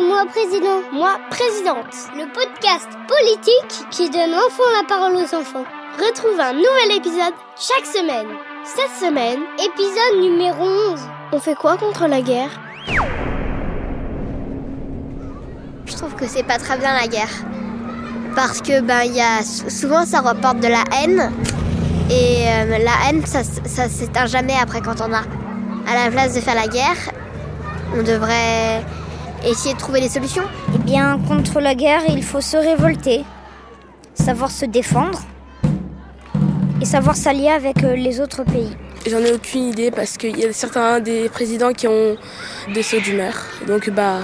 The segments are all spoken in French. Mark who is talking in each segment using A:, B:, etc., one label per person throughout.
A: Moi président.
B: Moi présidente.
A: Le podcast politique qui donne enfin la parole aux enfants.
B: Retrouve un nouvel épisode chaque semaine. Cette semaine,
A: épisode numéro 11.
B: On fait quoi contre la guerre?
C: Je trouve que c'est pas très bien la guerre. Parce que ben il y a souvent ça reporte de la haine et euh, la haine ça, ça s'éteint jamais après quand on a à la place de faire la guerre, on devrait essayer de trouver des solutions.
D: Eh bien contre la guerre, il faut se révolter, savoir se défendre et savoir s'allier avec euh, les autres pays.
E: J'en ai aucune idée parce qu'il y a certains des présidents qui ont des sauts d'humeur. Donc bah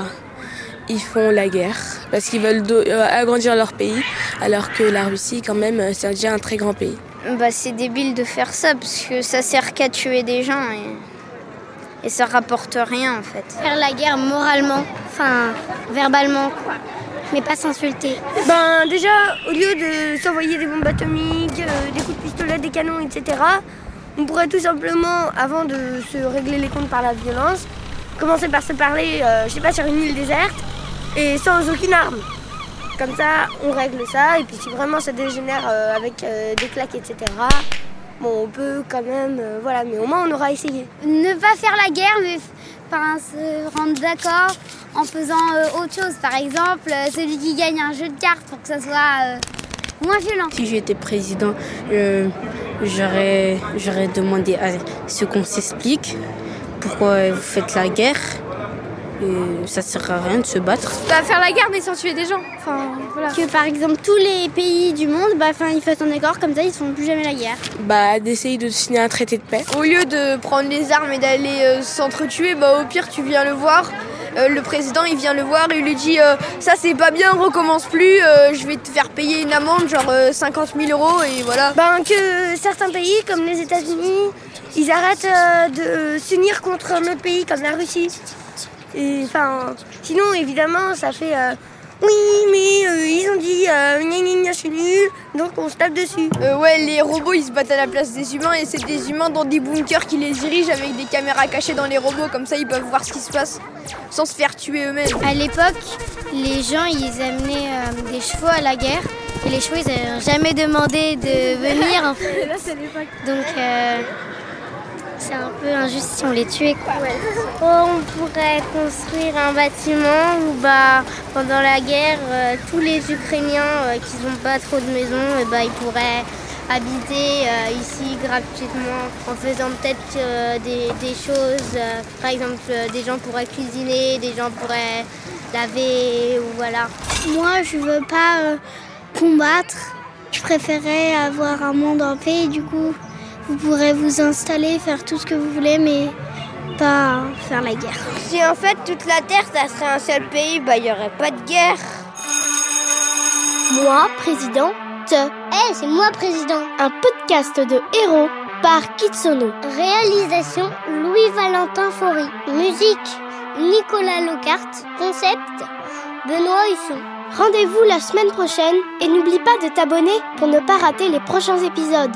E: ils font la guerre parce qu'ils veulent euh, agrandir leur pays alors que la Russie quand même c'est déjà un très grand pays.
D: Bah c'est débile de faire ça parce que ça sert qu'à tuer des gens et, et ça rapporte rien en fait.
B: Faire la guerre moralement, enfin verbalement quoi mais pas s'insulter.
F: Ben déjà, au lieu de s'envoyer des bombes atomiques, euh, des coups de pistolet, des canons, etc., on pourrait tout simplement, avant de se régler les comptes par la violence, commencer par se parler, euh, je sais pas, sur une île déserte et sans aucune arme. Comme ça, on règle ça, et puis si vraiment ça dégénère euh, avec des claques, etc., bon, on peut quand même, voilà, mais au moins on aura essayé.
G: Ne pas faire la guerre, mais enfin, se rendre d'accord en faisant euh, autre chose. Par exemple, euh, celui qui gagne un jeu de cartes pour que ça soit euh, moins violent.
H: Si j'étais président, j'aurais demandé à ce qu'on s'explique pourquoi vous faites la guerre. Et ça sert à rien de se battre.
I: Bah, faire la guerre mais sans tuer des gens. Enfin, voilà.
B: Que par exemple tous les pays du monde, bah, enfin, ils fassent un accord comme ça, ils ne font plus jamais la guerre.
E: Bah d'essayer de signer un traité de paix.
I: Au lieu de prendre les armes et d'aller euh, s'entretuer, bah au pire tu viens le voir. Euh, le président il vient le voir et il lui dit euh, ça c'est pas bien, recommence plus, euh, je vais te faire payer une amende genre euh, 50 000 euros et voilà.
F: Ben que certains pays, comme les États-Unis, ils arrêtent euh, de s'unir contre un autre pays comme la Russie. Et enfin, sinon évidemment ça fait euh, oui mais euh, ils ont dit euh, gna gna gna je suis nul, donc on se tape dessus.
I: Euh, ouais, les robots ils se battent à la place des humains et c'est des humains dans des bunkers qui les dirigent avec des caméras cachées dans les robots, comme ça ils peuvent voir ce qui se passe sans se faire tuer eux-mêmes.
B: À l'époque, les gens ils amenaient euh, des chevaux à la guerre et les chevaux ils n'avaient jamais demandé de venir. en fait. Donc euh, c'est un peu injuste si on les tuait quoi.
A: Oh, on pourrait construire un bâtiment où, bah, pendant la guerre, euh, tous les Ukrainiens euh, qui n'ont pas trop de maisons, eh bah, ils pourraient habiter euh, ici gratuitement en faisant peut-être euh, des, des choses. euh, par exemple, euh, des gens pourraient cuisiner, des gens pourraient laver, ou voilà.
G: Moi, je veux pas euh, combattre. Je préférais avoir un monde en paix. Du coup, vous pourrez vous installer, faire tout ce que vous voulez, mais pas faire la guerre.
D: Si en fait toute la Terre ça serait un seul pays, bah il aurait pas de guerre.
B: Moi, présidente,
A: Eh, c'est moi président.
B: un podcast de héros par Kitsono.
A: Réalisation Louis-Valentin Faury. Musique Nicolas Locarte. Concept Benoît Husson.
B: Rendez-vous la semaine prochaine et n'oublie pas de t'abonner pour ne pas rater les prochains épisodes.